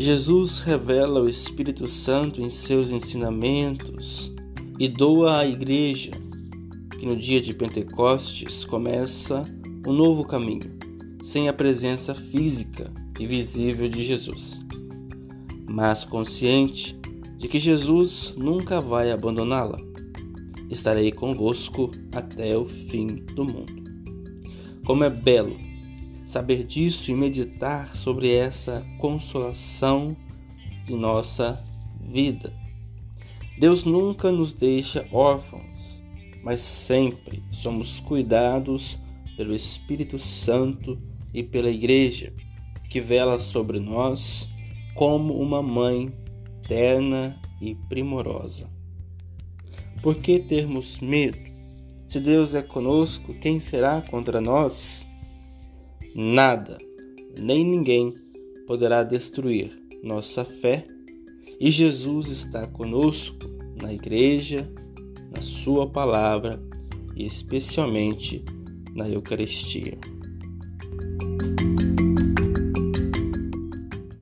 Jesus revela o Espírito Santo em seus ensinamentos e doa à Igreja que no dia de Pentecostes começa um novo caminho, sem a presença física e visível de Jesus, mas consciente de que Jesus nunca vai abandoná-la. Estarei convosco até o fim do mundo. Como é belo saber disso e meditar sobre essa consolação de nossa vida. Deus nunca nos deixa órfãos, mas sempre somos cuidados pelo Espírito Santo e pela Igreja, que vela sobre nós como uma mãe terna e primorosa. Por que termos medo? Se Deus é conosco, quem será contra nós? Nada, nem ninguém poderá destruir nossa fé e Jesus está conosco na igreja, na Sua palavra e especialmente na Eucaristia.